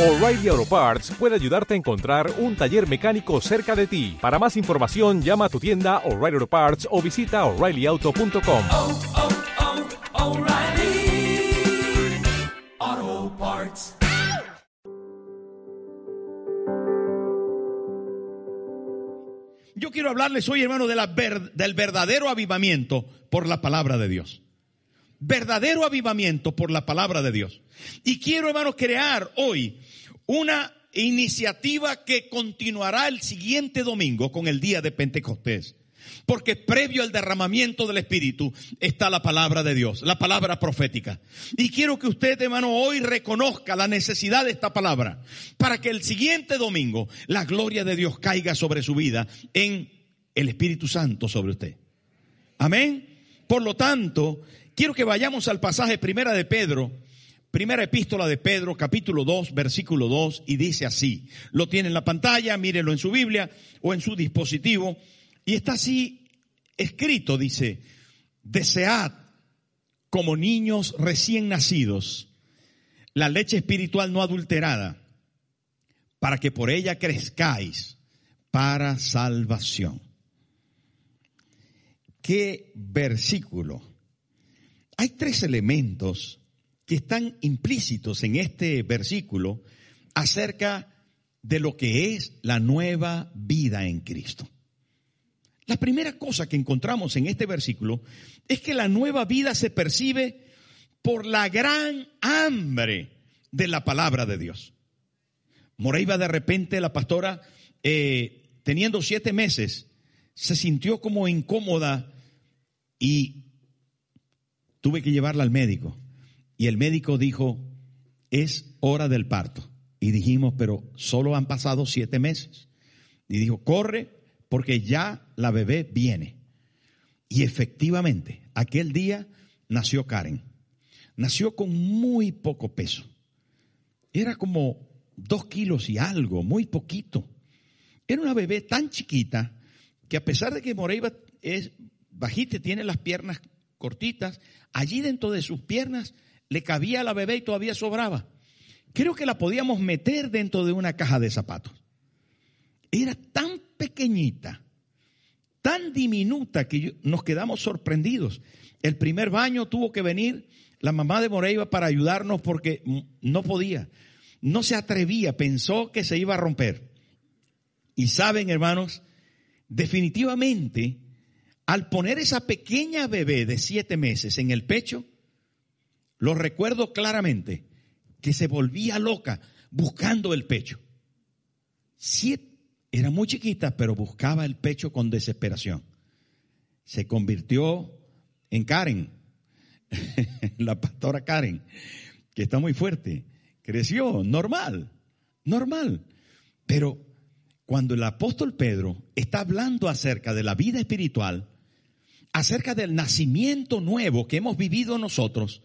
O'Reilly Auto Parts puede ayudarte a encontrar un taller mecánico cerca de ti. Para más información, llama a tu tienda O'Reilly Auto Parts o visita oreillyauto.com. oh, oh, O'Reilly Auto Parts. Yo quiero hablarles hoy, hermano, de la ver- del verdadero avivamiento por la palabra de Dios. Verdadero avivamiento por la palabra de Dios. Y quiero, hermano, crear hoy una iniciativa que continuará el siguiente domingo con el día de Pentecostés. Porque previo al derramamiento del Espíritu está la palabra de Dios, la palabra profética. Y quiero que usted, hermano, hoy reconozca la necesidad de esta palabra para que el siguiente domingo la gloria de Dios caiga sobre su vida en el Espíritu Santo sobre usted. Amén. Por lo tanto, quiero que vayamos al pasaje primera de Pedro, primera epístola de Pedro, capítulo 2, versículo 2, y dice así. Lo tiene en la pantalla, mírelo en su Biblia o en su dispositivo. Y está así escrito, dice, desead como niños recién nacidos la leche espiritual no adulterada, para que por ella crezcáis para salvación. ¿Qué versículo? Hay tres elementos que están implícitos en este versículo acerca de lo que es la nueva vida en Cristo. La primera cosa que encontramos en este versículo es que la nueva vida se percibe por la gran hambre de la palabra de Dios. Moreiva de repente, la pastora, eh, teniendo siete meses, se sintió como incómoda y tuve que llevarla al médico. Y el médico dijo, es hora del parto. Y dijimos, pero solo han pasado siete meses. Y dijo, corre porque ya la bebé viene. Y efectivamente, aquel día nació Karen. Nació con muy poco peso. Era como dos kilos y algo, muy poquito. Era una bebé tan chiquita que a pesar de que Moreiva es bajita, tiene las piernas cortitas, allí dentro de sus piernas le cabía a la bebé y todavía sobraba. Creo que la podíamos meter dentro de una caja de zapatos. Era tan pequeñita, tan diminuta que nos quedamos sorprendidos. El primer baño tuvo que venir la mamá de Moreiva para ayudarnos porque no podía, no se atrevía, pensó que se iba a romper. Y saben, hermanos, definitivamente, al poner esa pequeña bebé de siete meses en el pecho, lo recuerdo claramente, que se volvía loca buscando el pecho. Era muy chiquita, pero buscaba el pecho con desesperación. Se convirtió en Karen, la pastora Karen, que está muy fuerte. Creció, normal, normal. Pero cuando el apóstol Pedro está hablando acerca de la vida espiritual, acerca del nacimiento nuevo que hemos vivido nosotros,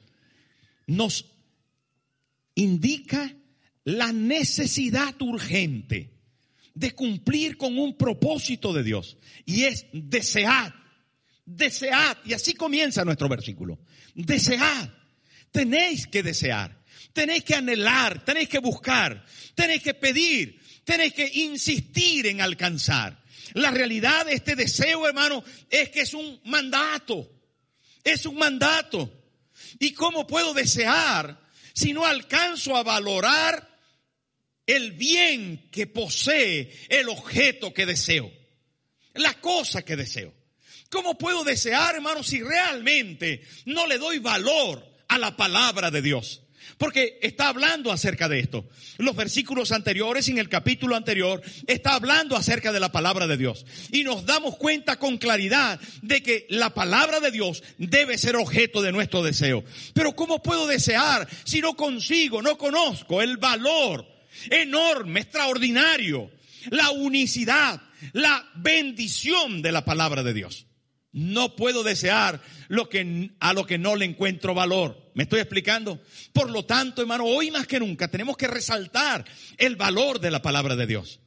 nos indica la necesidad urgente de cumplir con un propósito de Dios y es desear, desead, y así comienza nuestro versículo, desead, tenéis que desear, tenéis que anhelar, tenéis que buscar, tenéis que pedir, tenéis que insistir en alcanzar. La realidad de este deseo, hermano, es que es un mandato, es un mandato. ¿Y cómo puedo desear si no alcanzo a valorar el bien que posee el objeto que deseo? La cosa que deseo. ¿Cómo puedo desear, hermano, si realmente no le doy valor a la palabra de Dios? Porque está hablando acerca de esto. Los versículos anteriores, en el capítulo anterior, está hablando acerca de la palabra de Dios. Y nos damos cuenta con claridad de que la palabra de Dios debe ser objeto de nuestro deseo. Pero ¿cómo puedo desear si no consigo, no conozco el valor enorme, extraordinario, la unicidad, la bendición de la palabra de Dios? No puedo desear lo que, a lo que no le encuentro valor. ¿Me estoy explicando? Por lo tanto, hermano, hoy más que nunca tenemos que resaltar el valor de la palabra de Dios.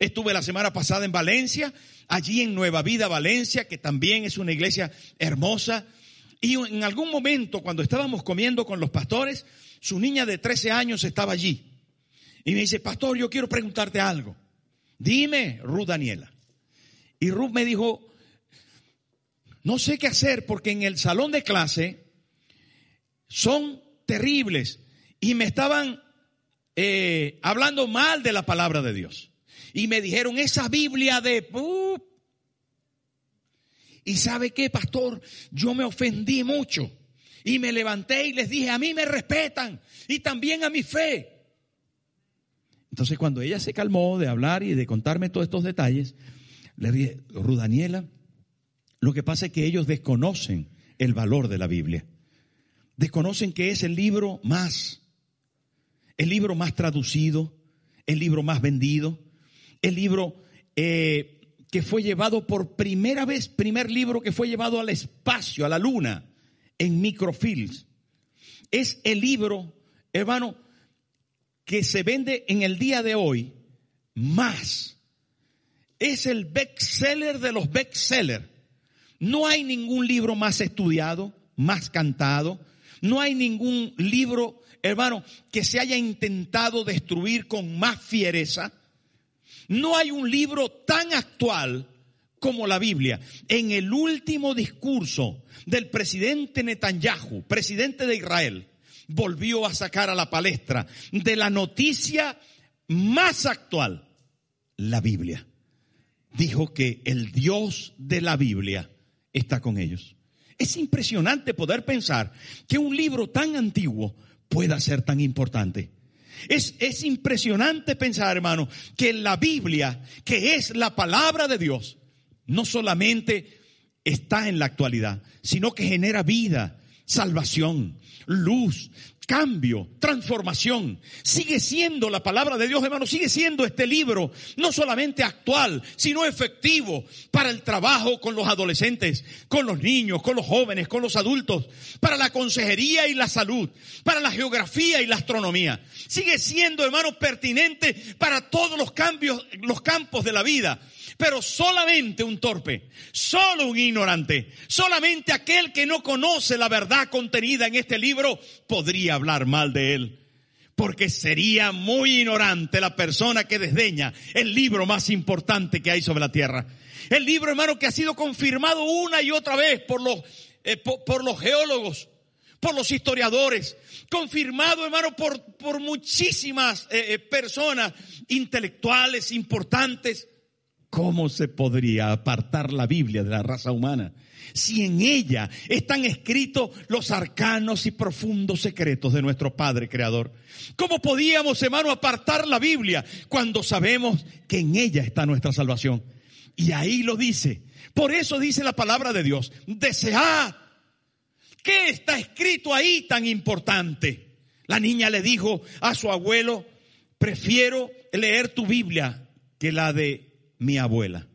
Estuve la semana pasada en Valencia, allí en Nueva Vida, Valencia, que también es una iglesia hermosa. Y en algún momento, cuando estábamos comiendo con los pastores, su niña de 13 años estaba allí. Y me dice, pastor, yo quiero preguntarte algo. Dime, Ruth Daniela. Y Ruth me dijo, no sé qué hacer porque en el salón de clase son terribles y me estaban eh, hablando mal de la palabra de Dios. Y me dijeron, esa Biblia de... uh". y sabe qué, pastor, yo me ofendí mucho. Y me levanté y les dije, a mí me respetan y también a mi fe. Entonces cuando ella se calmó de hablar y de contarme todos estos detalles, le dije, Ruth Daniela, lo que pasa es que ellos desconocen el valor de la Biblia. Desconocen que es el libro más, el libro más traducido, el libro más vendido, el libro eh, que fue llevado por primera vez, primer libro que fue llevado al espacio, a la luna, en microfilms. Es el libro, hermano, que se vende en el día de hoy más. Es el bestseller de los bestsellers. No hay ningún libro más estudiado, más cantado. No hay ningún libro, hermano, que se haya intentado destruir con más fiereza. No hay un libro tan actual como la Biblia. En el último discurso del presidente Netanyahu, presidente de Israel, volvió a sacar a la palestra de la noticia más actual, la Biblia. Dijo que el Dios de la Biblia está con ellos. Es impresionante poder pensar que un libro tan antiguo pueda ser tan importante. Es, es impresionante pensar, hermano, que la Biblia, que es la palabra de Dios, no solamente está en la actualidad, sino que genera vida, salvación, luz, cambio, transformación. Sigue siendo la palabra de Dios, hermano, sigue siendo este libro no solamente actual, sino efectivo para el trabajo con los adolescentes, con los niños, con los jóvenes, con los adultos, para la consejería y la salud, para la geografía y la astronomía. Sigue siendo, hermano, pertinente para todos los cambios, los campos de la vida. Pero solamente un torpe, solo un ignorante, solamente aquel que no conoce la verdad contenida en este libro podría hablar mal de él. Porque sería muy ignorante la persona que desdeña el libro más importante que hay sobre la tierra. El libro, hermano, que ha sido confirmado una y otra vez por los, eh, por, los geólogos, por los historiadores, confirmado, hermano, por, por muchísimas eh, eh, personas intelectuales importantes. ¿Cómo se podría apartar la Biblia de la raza humana si en ella están escritos los arcanos y profundos secretos de nuestro Padre Creador? ¿Cómo podíamos, hermano, apartar la Biblia cuando sabemos que en ella está nuestra salvación? Y ahí lo dice. Por eso dice la palabra de Dios, desead. ¿Qué está escrito ahí tan importante? La niña le dijo a su abuelo, prefiero leer tu Biblia que la de mi abuela.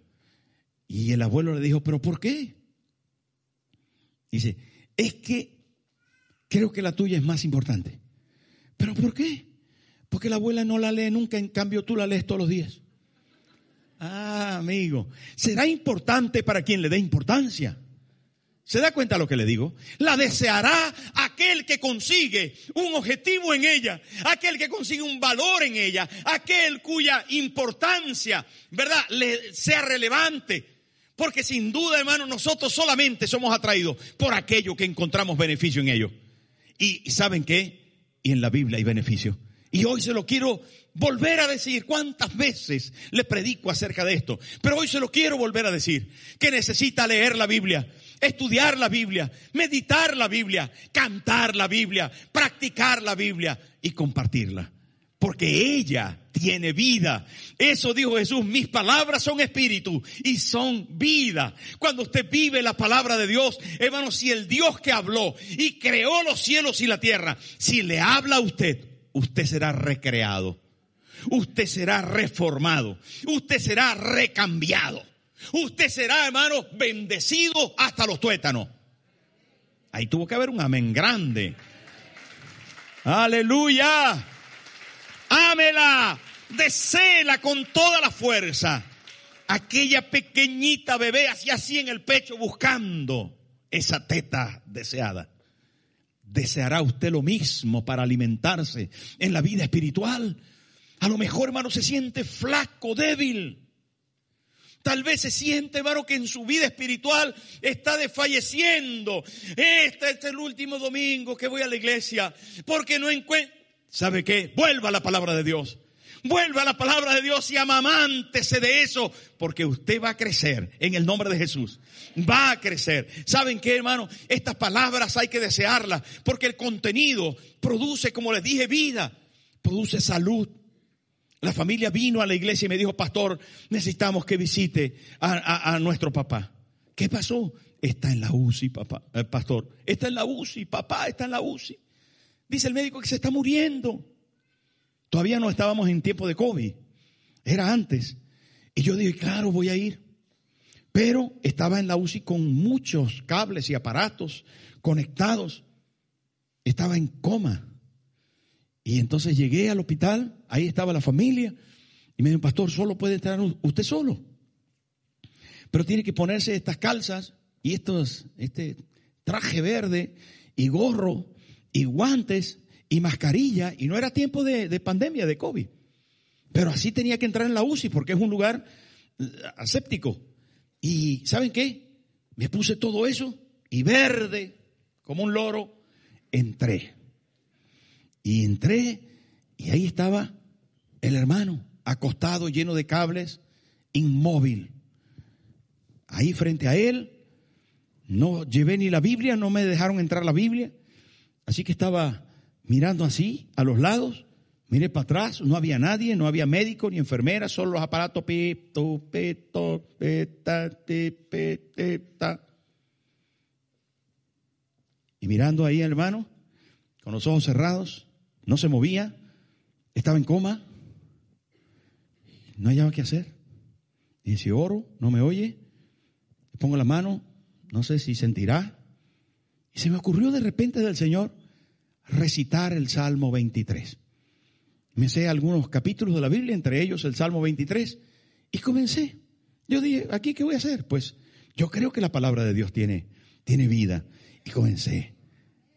Y el abuelo le dijo, pero ¿por qué? Dice, es que creo que la tuya es más importante. ¿Pero por qué? Porque la abuela no la lee nunca, en cambio tú la lees todos los días. Ah, amigo, será importante para quien le dé importancia. ¿Se da cuenta lo que le digo? La deseará aquel que consigue un objetivo en ella, aquel que consigue un valor en ella, aquel cuya importancia, ¿verdad?, le sea relevante. Porque sin duda, hermano, nosotros solamente somos atraídos por aquello que encontramos beneficio en ello. Y ¿saben qué? Y en la Biblia hay beneficio. Y hoy se lo quiero volver a decir. ¿Cuántas veces le predico acerca de esto? Pero hoy se lo quiero volver a decir. Que necesita leer la Biblia estudiar la Biblia, meditar la Biblia, cantar la Biblia, practicar la Biblia y compartirla. Porque ella tiene vida. Eso dijo Jesús, mis palabras son espíritu y son vida. Cuando usted vive la palabra de Dios, hermano, si el Dios que habló y creó los cielos y la tierra, si le habla a usted, usted será recreado. Usted será reformado. Usted será recambiado. Usted será, hermano, bendecido hasta los tuétanos. Ahí tuvo que haber un amén grande. Aleluya. Ámela. Deséela con toda la fuerza. Aquella pequeñita bebé así así en el pecho buscando esa teta deseada. ¿Deseará usted lo mismo para alimentarse en la vida espiritual? A lo mejor, hermano, se siente flaco, débil. Tal vez se siente, hermano, que en su vida espiritual está desfalleciendo. Este, este es el último domingo que voy a la iglesia porque no encuentro. ¿Sabe qué? Vuelva a la palabra de Dios. Vuelva a la palabra de Dios y amamántese de eso, porque usted va a crecer en el nombre de Jesús. Va a crecer. ¿Saben qué, hermano? Estas palabras hay que desearlas, porque el contenido produce, como les dije, vida, produce salud. La familia vino a la iglesia y me dijo, pastor, necesitamos que visite a, a- nuestro papá. ¿Qué pasó? Está en la UCI, papá, eh, pastor. Está en la UCI, papá, está en la UCI. Dice el médico que se está muriendo. Todavía no estábamos en tiempo de COVID. Era antes. Y yo dije, claro, voy a ir. Pero estaba en la UCI con muchos cables y aparatos conectados. Estaba en coma. Y entonces llegué al hospital, ahí estaba la familia. Y me dijo, pastor, solo puede entrar usted solo. Pero tiene que ponerse estas calzas y estos, este traje verde y gorro y guantes y mascarilla. Y no era tiempo de, de pandemia, de COVID. Pero así tenía que entrar en la UCI porque es un lugar eh, aséptico. Y ¿saben qué? Me puse todo eso y verde, como un loro, entré. Y entré y ahí estaba el hermano, acostado, lleno de cables, inmóvil. Ahí frente a él, no llevé ni la Biblia, no me dejaron entrar la Biblia. Así que estaba mirando así, a los lados, miré para atrás, no había nadie, no había médico ni enfermera, solo los aparatos. Y mirando ahí hermano, con los ojos cerrados, no se movía, estaba en coma, no hallaba qué hacer. Y oro, no me oye, pongo la mano, no sé si sentirá. Y se me ocurrió de repente del Señor recitar el Salmo 23. Me sé algunos capítulos de la Biblia, entre ellos el Salmo 23, y comencé. Yo dije, ¿aquí qué voy a hacer? Pues yo creo que la palabra de Dios tiene, tiene vida. Y comencé.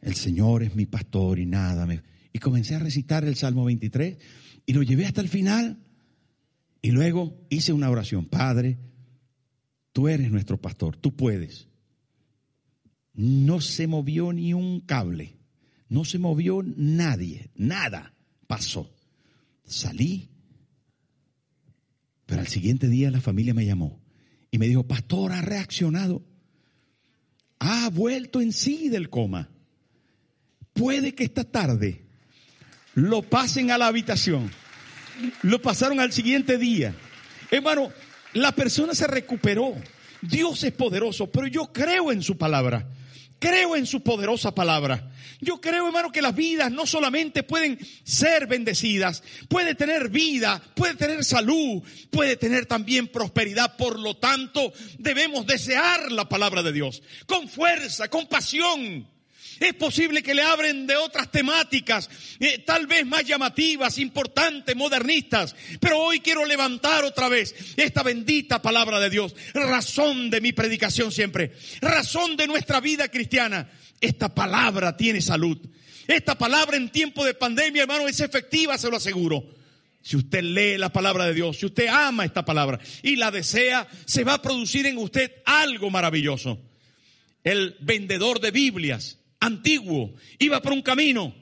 El Señor es mi pastor y nada me... Y comencé a recitar el Salmo 23 y lo llevé hasta el final. Y luego hice una oración. Padre, tú eres nuestro pastor, tú puedes. No se movió ni un cable, no se movió nadie, nada pasó. Salí, pero al siguiente día la familia me llamó y me dijo, pastor, ha reaccionado, ha vuelto en sí del coma. Puede que esta tarde lo pasen a la habitación. Lo pasaron al siguiente día. Hermano, la persona se recuperó. Dios es poderoso, pero yo creo en su palabra. Creo en su poderosa palabra. Yo creo, hermano, que las vidas no solamente pueden ser bendecidas, puede tener vida, puede tener salud, puede tener también prosperidad. Por lo tanto, debemos desear la palabra de Dios con fuerza, con pasión. Es posible que le abren de otras temáticas, eh, tal vez más llamativas, importantes, modernistas. Pero hoy quiero levantar otra vez esta bendita palabra de Dios. Razón de mi predicación siempre. Razón de nuestra vida cristiana. Esta palabra tiene salud. Esta palabra en tiempo de pandemia, hermano, es efectiva, se lo aseguro. Si usted lee la palabra de Dios, si usted ama esta palabra y la desea, se va a producir en usted algo maravilloso. El vendedor de Biblias antiguo, iba por un camino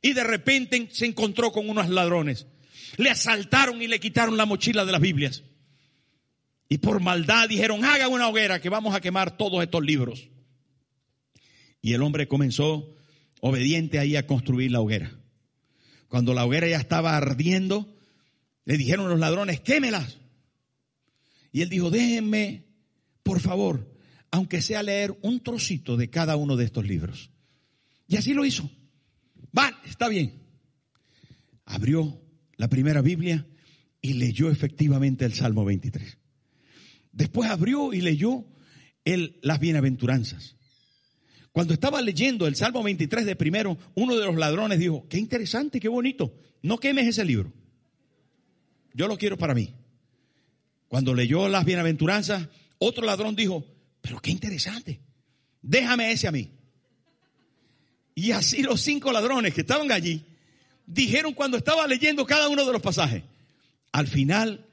y de repente se encontró con unos ladrones. Le asaltaron y le quitaron la mochila de las Biblias. Y por maldad dijeron, haga una hoguera que vamos a quemar todos estos libros. Y el hombre comenzó obediente ahí a construir la hoguera. Cuando la hoguera ya estaba ardiendo, le dijeron los ladrones, quémelas. Y él dijo, déjenme, por favor, aunque sea leer un trocito de cada uno de estos libros. Y así lo hizo. Vale, está bien. Abrió la primera Biblia y leyó efectivamente el Salmo 23. Después abrió y leyó el, las bienaventuranzas. Cuando estaba leyendo el Salmo 23 de primero, uno de los ladrones dijo, qué interesante, qué bonito, no quemes ese libro. Yo lo quiero para mí. Cuando leyó las bienaventuranzas, otro ladrón dijo, pero qué interesante, déjame ese a mí. Y así los cinco ladrones que estaban allí dijeron cuando estaba leyendo cada uno de los pasajes? Al final,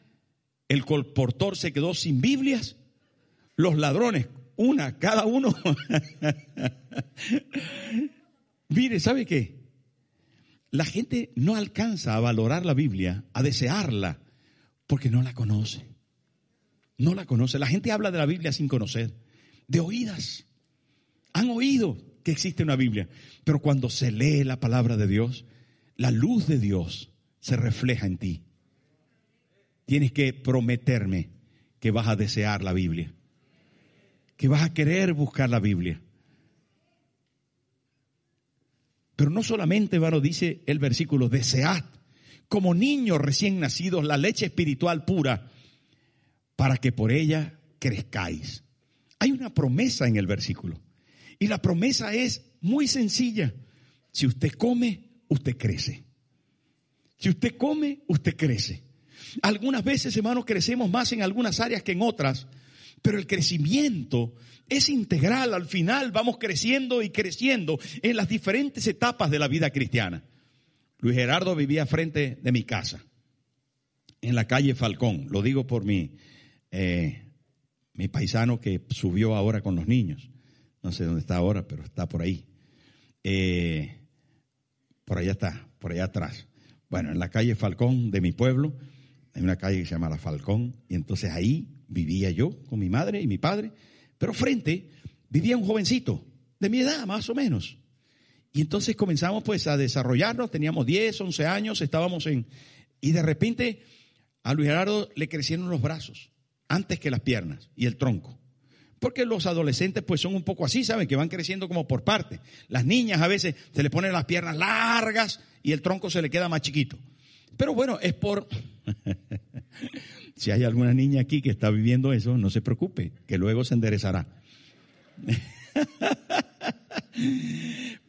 el colportor se quedó sin Biblias, los ladrones, una, cada uno. Mire, ¿sabe qué? La gente no alcanza a valorar la Biblia, a desearla, porque no la conoce. No la conoce. La gente habla de la Biblia sin conocer, de oídas. Han oído que existe una Biblia, pero cuando se lee la palabra de Dios, la luz de Dios se refleja en ti. Tienes que prometerme que vas a desear la Biblia, que vas a querer buscar la Biblia. Pero no solamente, hermano, dice el versículo, desead como niños recién nacidos la leche espiritual pura para que por ella crezcáis. Hay una promesa en el versículo. Y la promesa es muy sencilla. Si usted come, usted crece. Si usted come, usted crece. Algunas veces, hermanos, crecemos más en algunas áreas que en otras, pero el crecimiento es integral. Al final vamos creciendo y creciendo en las diferentes etapas de la vida cristiana. Luis Gerardo vivía frente de mi casa, en la calle Falcón. Lo digo por mi, eh, mi paisano que subió ahora con los niños. No sé dónde está ahora, pero está por ahí. Eh, por allá está, por allá atrás. Bueno, en la calle Falcón de mi pueblo, hay una calle que se llama La Falcón, y entonces ahí vivía yo con mi madre y mi padre, pero frente vivía un jovencito de mi edad, más o menos. Y entonces comenzamos pues a desarrollarnos, teníamos 10, 11 años, estábamos en... Y de repente a Luis Gerardo le crecieron los brazos, antes que las piernas y el tronco. Porque los adolescentes pues son un poco así, ¿saben? Que van creciendo como por parte. Las niñas a veces se le ponen las piernas largas y el tronco se le queda más chiquito. Pero bueno, es por... si hay alguna niña aquí que está viviendo eso, no se preocupe, que luego se enderezará.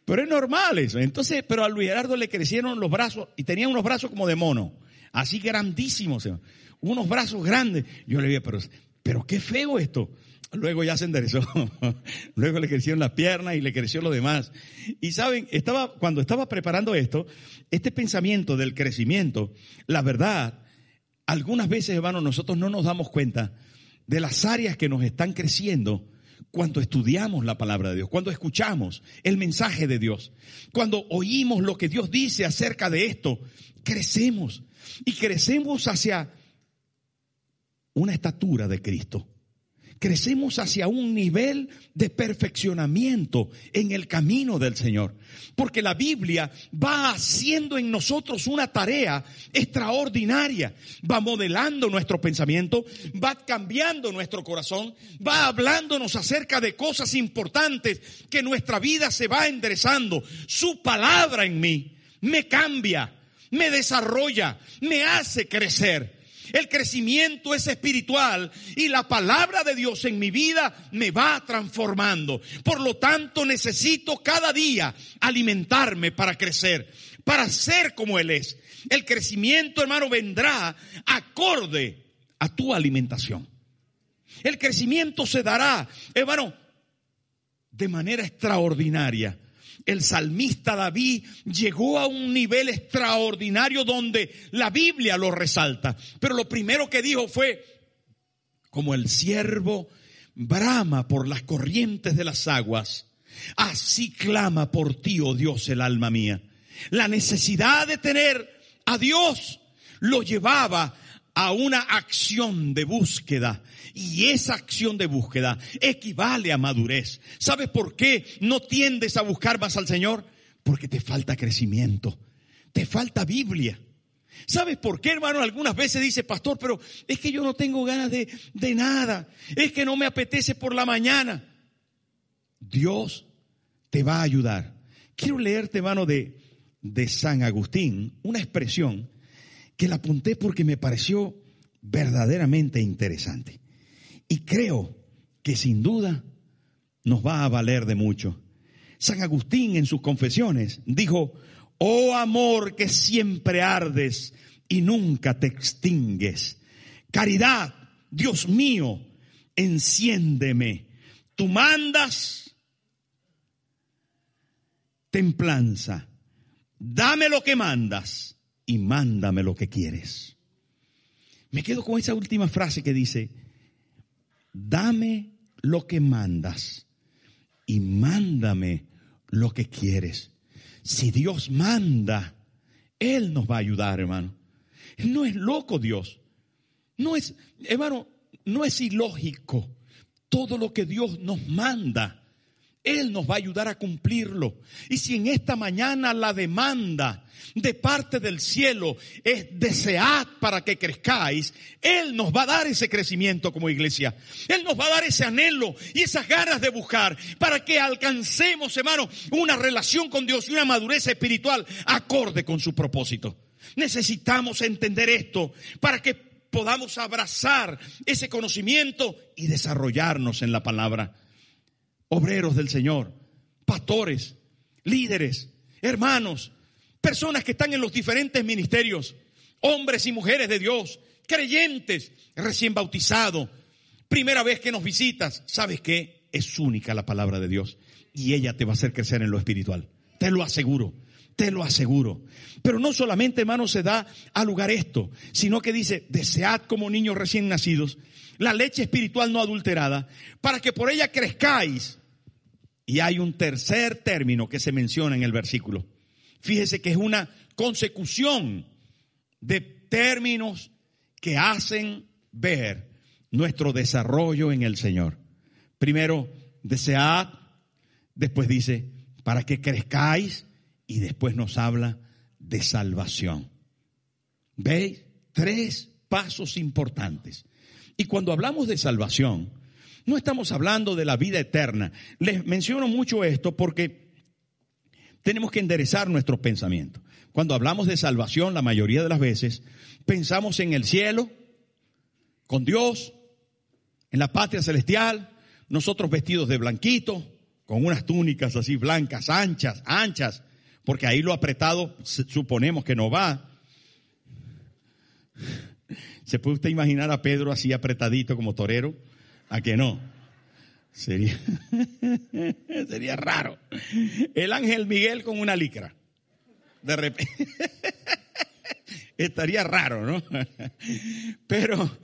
pero es normal eso. Entonces, pero a Luis Gerardo le crecieron los brazos y tenía unos brazos como de mono, así grandísimos, unos brazos grandes. Yo le dije, pero, pero qué feo esto. Luego ya se enderezó. Luego le crecieron las piernas y le creció lo demás. Y saben, estaba, cuando estaba preparando esto, este pensamiento del crecimiento, la verdad, algunas veces, hermano, nosotros no nos damos cuenta de las áreas que nos están creciendo cuando estudiamos la palabra de Dios, cuando escuchamos el mensaje de Dios, cuando oímos lo que Dios dice acerca de esto, crecemos y crecemos hacia una estatura de Cristo crecemos hacia un nivel de perfeccionamiento en el camino del Señor. Porque la Biblia va haciendo en nosotros una tarea extraordinaria. Va modelando nuestro pensamiento, va cambiando nuestro corazón, va hablándonos acerca de cosas importantes que nuestra vida se va enderezando. Su palabra en mí me cambia, me desarrolla, me hace crecer. El crecimiento es espiritual y la palabra de Dios en mi vida me va transformando. Por lo tanto, necesito cada día alimentarme para crecer, para ser como Él es. El crecimiento, hermano, vendrá acorde a tu alimentación. El crecimiento se dará, hermano, de manera extraordinaria el salmista David llegó a un nivel extraordinario donde la Biblia lo resalta. Pero lo primero que dijo fue, como el siervo brama por las corrientes de las aguas, así clama por ti, oh Dios, el alma mía. La necesidad de tener a Dios lo llevaba a una acción de búsqueda. Y esa acción de búsqueda equivale a madurez. ¿Sabes por qué no tiendes a buscar más al Señor? Porque te falta crecimiento, te falta Biblia. ¿Sabes por qué, hermano? Algunas veces dice, pastor, pero es que yo no tengo ganas de, de nada. Es que no me apetece por la mañana. Dios te va a ayudar. Quiero leerte, hermano, de, de San Agustín, una expresión que la apunté porque me pareció verdaderamente interesante. Y creo que sin duda nos va a valer de mucho. San Agustín en sus confesiones dijo, oh amor que siempre ardes y nunca te extingues. Caridad, Dios mío, enciéndeme. Tú mandas templanza. dame lo que mandas y mándame lo que quieres. Me quedo con esa última frase que dice, dame lo que mandas y mándame lo que quieres. Si Dios manda, Él nos va a ayudar, hermano. No es loco Dios. No es, hermano, no es ilógico todo lo que Dios nos manda. Él nos va a ayudar a cumplirlo. Y si en esta mañana la demanda de parte del cielo es desead para que crezcáis, Él nos va a dar ese crecimiento como iglesia. Él nos va a dar ese anhelo y esas ganas de buscar para que alcancemos, hermano, una relación con Dios y una madurez espiritual acorde con su propósito. Necesitamos entender esto para que podamos abrazar ese conocimiento y desarrollarnos en la palabra obreros del Señor, pastores, líderes, hermanos, personas que están en los diferentes ministerios, hombres y mujeres de Dios, creyentes, recién bautizados, primera vez que nos visitas, ¿sabes qué? Es única la palabra de Dios y ella te va a hacer crecer en lo espiritual. Te lo aseguro, te lo aseguro. Pero no solamente, hermano, se da a lugar esto, sino que dice, desead como niños recién nacidos la leche espiritual no adulterada, para que por ella crezcáis y hay un tercer término que se menciona en el versículo. Fíjese que es una consecución de términos que hacen ver nuestro desarrollo en el Señor. Primero, desead, después dice, para que crezcáis, y después nos habla de salvación. ¿Veis? Tres pasos importantes. Y cuando hablamos de salvación, no estamos hablando de la vida eterna. Les menciono mucho esto porque tenemos que enderezar nuestros pensamientos. Cuando hablamos de salvación, la mayoría de las veces pensamos en el cielo, con Dios, en la patria celestial, nosotros vestidos de blanquito, con unas túnicas así blancas, anchas, anchas, porque ahí lo apretado suponemos que no va. ¿Se puede usted imaginar a Pedro así apretadito como torero? ¿A que no? Sería, sería raro. El ángel Miguel con una licra. De repente. Estaría raro, ¿no? Pero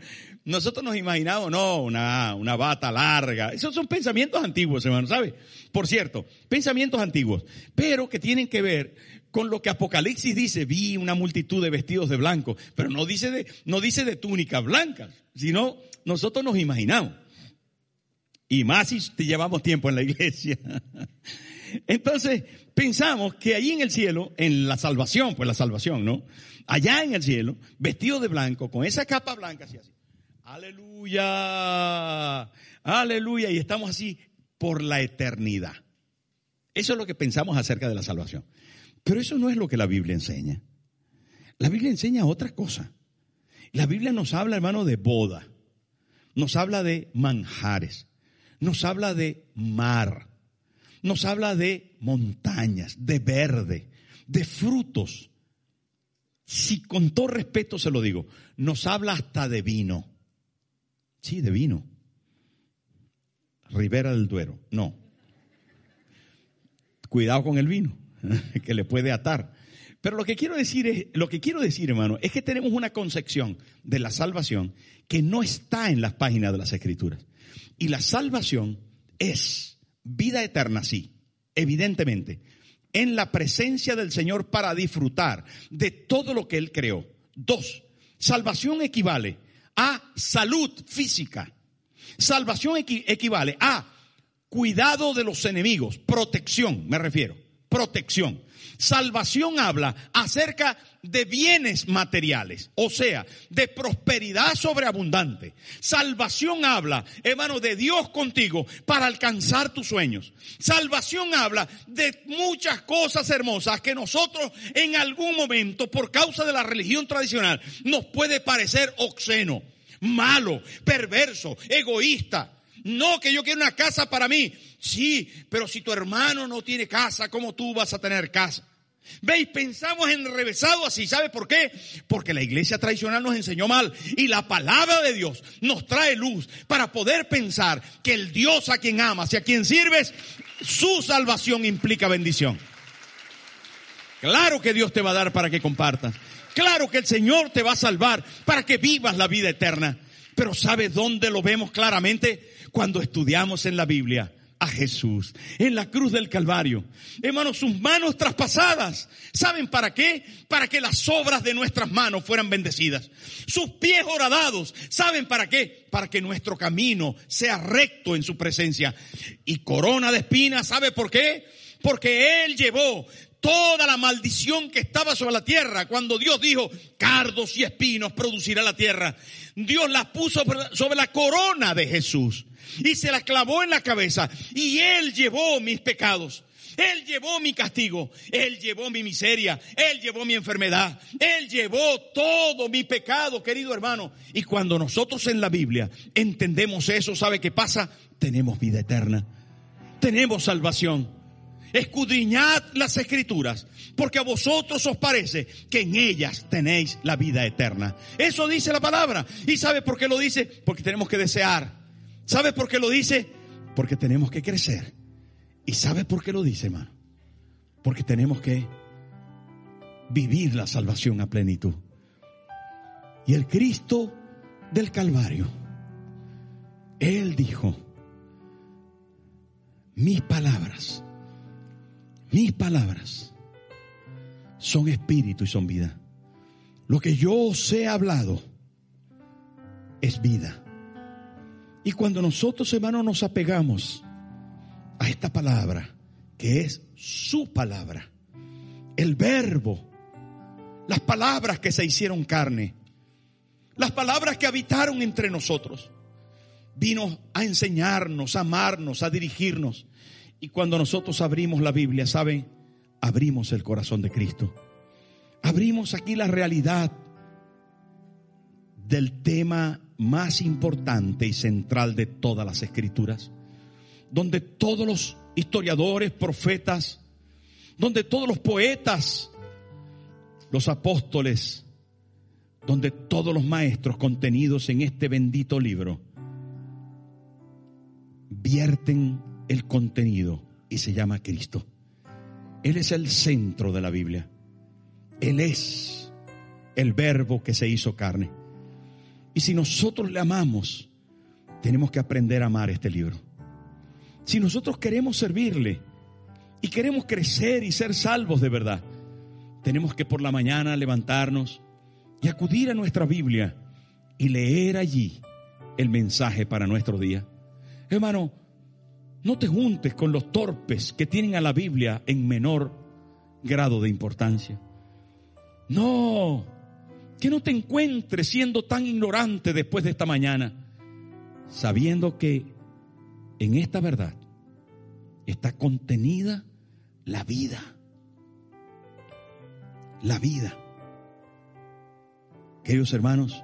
nosotros nos imaginamos, no, una, una bata larga. Esos son pensamientos antiguos, hermano, ¿sabe? Por cierto, pensamientos antiguos, pero que tienen que ver con lo que Apocalipsis dice, vi una multitud de vestidos de blanco, pero no dice de, no dice de túnicas blancas, sino nosotros nos imaginamos. Y más si llevamos tiempo en la iglesia. Entonces, pensamos que ahí en el cielo, en la salvación, pues la salvación, ¿no? Allá en el cielo, vestido de blanco, con esa capa blanca, así, así. Aleluya, aleluya, y estamos así por la eternidad. Eso es lo que pensamos acerca de la salvación. Pero eso no es lo que la Biblia enseña. La Biblia enseña otra cosa. La Biblia nos habla, hermano, de boda. Nos habla de manjares nos habla de mar, nos habla de montañas, de verde, de frutos. Si con todo respeto se lo digo, nos habla hasta de vino. Sí, de vino. Ribera del Duero, no. Cuidado con el vino, que le puede atar. Pero lo que quiero decir es, lo que quiero decir, hermano, es que tenemos una concepción de la salvación que no está en las páginas de las escrituras. Y la salvación es vida eterna, sí, evidentemente, en la presencia del Señor para disfrutar de todo lo que Él creó. Dos, salvación equivale a salud física. Salvación equivale a cuidado de los enemigos, protección, me refiero, protección. Salvación habla acerca de bienes materiales, o sea, de prosperidad sobreabundante. Salvación habla, hermano, de Dios contigo para alcanzar tus sueños. Salvación habla de muchas cosas hermosas que nosotros en algún momento, por causa de la religión tradicional, nos puede parecer obsceno, malo, perverso, egoísta. No, que yo quiero una casa para mí. Sí, pero si tu hermano no tiene casa, ¿cómo tú vas a tener casa? ¿Veis? Pensamos enrevesado así. ¿Sabe por qué? Porque la iglesia tradicional nos enseñó mal. Y la palabra de Dios nos trae luz para poder pensar que el Dios a quien amas y a quien sirves, su salvación implica bendición. Claro que Dios te va a dar para que compartas. Claro que el Señor te va a salvar para que vivas la vida eterna. Pero ¿sabes dónde lo vemos claramente? Cuando estudiamos en la Biblia a Jesús en la cruz del Calvario. Hermanos, sus manos traspasadas. ¿Saben para qué? Para que las obras de nuestras manos fueran bendecidas. Sus pies horadados. ¿Saben para qué? Para que nuestro camino sea recto en su presencia. Y corona de espinas, ¿sabe por qué? Porque Él llevó toda la maldición que estaba sobre la tierra. Cuando Dios dijo, cardos y espinos producirá la tierra. Dios las puso sobre la corona de Jesús y se la clavó en la cabeza y Él llevó mis pecados. Él llevó mi castigo, Él llevó mi miseria, Él llevó mi enfermedad, Él llevó todo mi pecado, querido hermano. Y cuando nosotros en la Biblia entendemos eso, ¿sabe qué pasa? Tenemos vida eterna, tenemos salvación. Escudriñad las escrituras, porque a vosotros os parece que en ellas tenéis la vida eterna. Eso dice la palabra. ¿Y sabe por qué lo dice? Porque tenemos que desear ¿Sabe por qué lo dice? Porque tenemos que crecer. ¿Y sabe por qué lo dice, hermano? Porque tenemos que vivir la salvación a plenitud. Y el Cristo del Calvario, Él dijo, mis palabras, mis palabras son espíritu y son vida. Lo que yo os he hablado es vida. Y cuando nosotros, hermanos, nos apegamos a esta palabra, que es su palabra, el verbo, las palabras que se hicieron carne, las palabras que habitaron entre nosotros, vino a enseñarnos, a amarnos, a dirigirnos. Y cuando nosotros abrimos la Biblia, ¿saben? Abrimos el corazón de Cristo. Abrimos aquí la realidad del tema más importante y central de todas las escrituras, donde todos los historiadores, profetas, donde todos los poetas, los apóstoles, donde todos los maestros contenidos en este bendito libro vierten el contenido y se llama Cristo. Él es el centro de la Biblia. Él es el verbo que se hizo carne. Y si nosotros le amamos, tenemos que aprender a amar este libro. Si nosotros queremos servirle y queremos crecer y ser salvos de verdad, tenemos que por la mañana levantarnos y acudir a nuestra Biblia y leer allí el mensaje para nuestro día. Hermano, no te juntes con los torpes que tienen a la Biblia en menor grado de importancia. No, que no te encuentres siendo tan ignorante después de esta mañana, sabiendo que en esta verdad está contenida la vida. La vida. Queridos hermanos,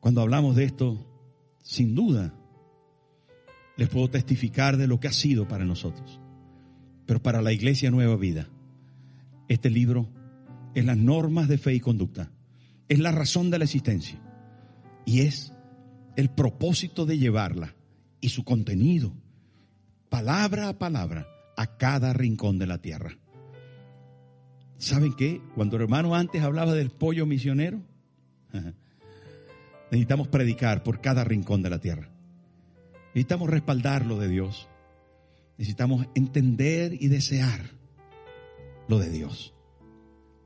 cuando hablamos de esto, sin duda, les puedo testificar de lo que ha sido para nosotros. Pero para la Iglesia Nueva Vida, este libro es las normas de fe y conducta, es la razón de la existencia y es el propósito de llevarla y su contenido, palabra a palabra, a cada rincón de la tierra. ¿Saben qué? Cuando el hermano antes hablaba del pollo misionero, necesitamos predicar por cada rincón de la tierra. Necesitamos respaldarlo de Dios. Necesitamos entender y desear lo de Dios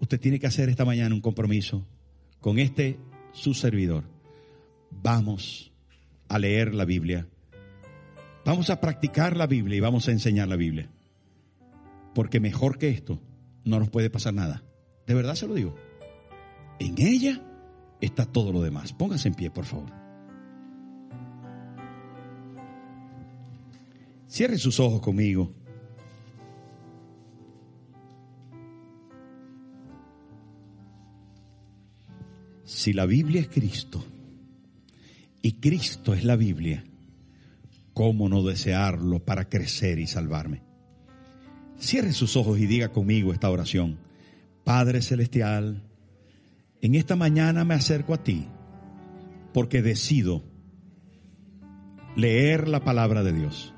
usted tiene que hacer esta mañana un compromiso con este su servidor. Vamos a leer la Biblia. Vamos a practicar la Biblia y vamos a enseñar la Biblia. Porque mejor que esto no nos puede pasar nada. De verdad se lo digo. En ella está todo lo demás. Póngase en pie, por favor. Cierre sus ojos conmigo. Si la Biblia es Cristo y Cristo es la Biblia, ¿cómo no desearlo para crecer y salvarme? Cierre sus ojos y diga conmigo esta oración. Padre Celestial, en esta mañana me acerco a ti porque decido leer la palabra de Dios.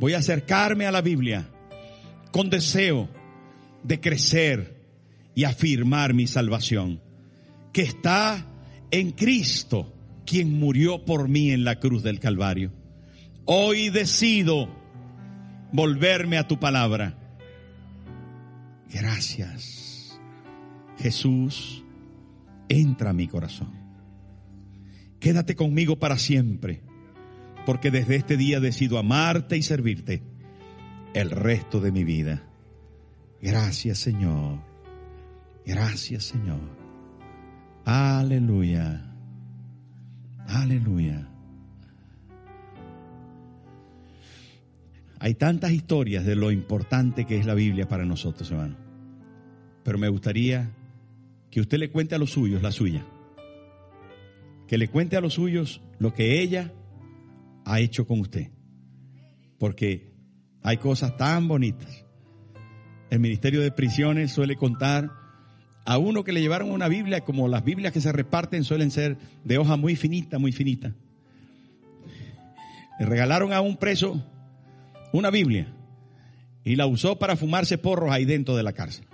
Voy a acercarme a la Biblia con deseo, de crecer y afirmar mi salvación, que está en Cristo, quien murió por mí en la cruz del Calvario. Hoy decido volverme a tu palabra. Gracias. Jesús, entra a mi corazón. Quédate conmigo para siempre, porque desde este día decido amarte y servirte el resto de mi vida. Gracias Señor. Gracias Señor. Aleluya. Aleluya. Hay tantas historias de lo importante que es la Biblia para nosotros, hermano. Pero me gustaría que usted le cuente a los suyos la suya. Que le cuente a los suyos lo que ella ha hecho con usted. Porque hay cosas tan bonitas. El Ministerio de Prisiones suele contar a uno que le llevaron una Biblia, como las Biblias que se reparten suelen ser de hoja muy finita, muy finita. Le regalaron a un preso una Biblia y la usó para fumarse porros ahí dentro de la cárcel.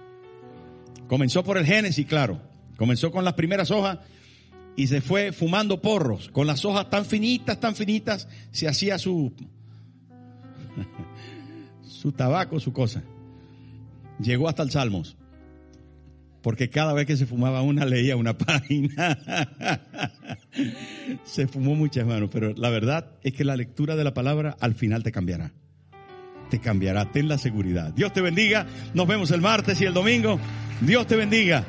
Comenzó por el Génesis, claro. Comenzó con las primeras hojas y se fue fumando porros. Con las hojas tan finitas, tan finitas, se hacía su, su tabaco, su cosa. Llegó hasta el Salmos. Porque cada vez que se fumaba una, leía una página. se fumó muchas manos, pero la verdad es que la lectura de la palabra al final te cambiará te cambiará. Ten la seguridad. Dios te bendiga. Nos vemos el martes y el domingo. Dios te bendiga.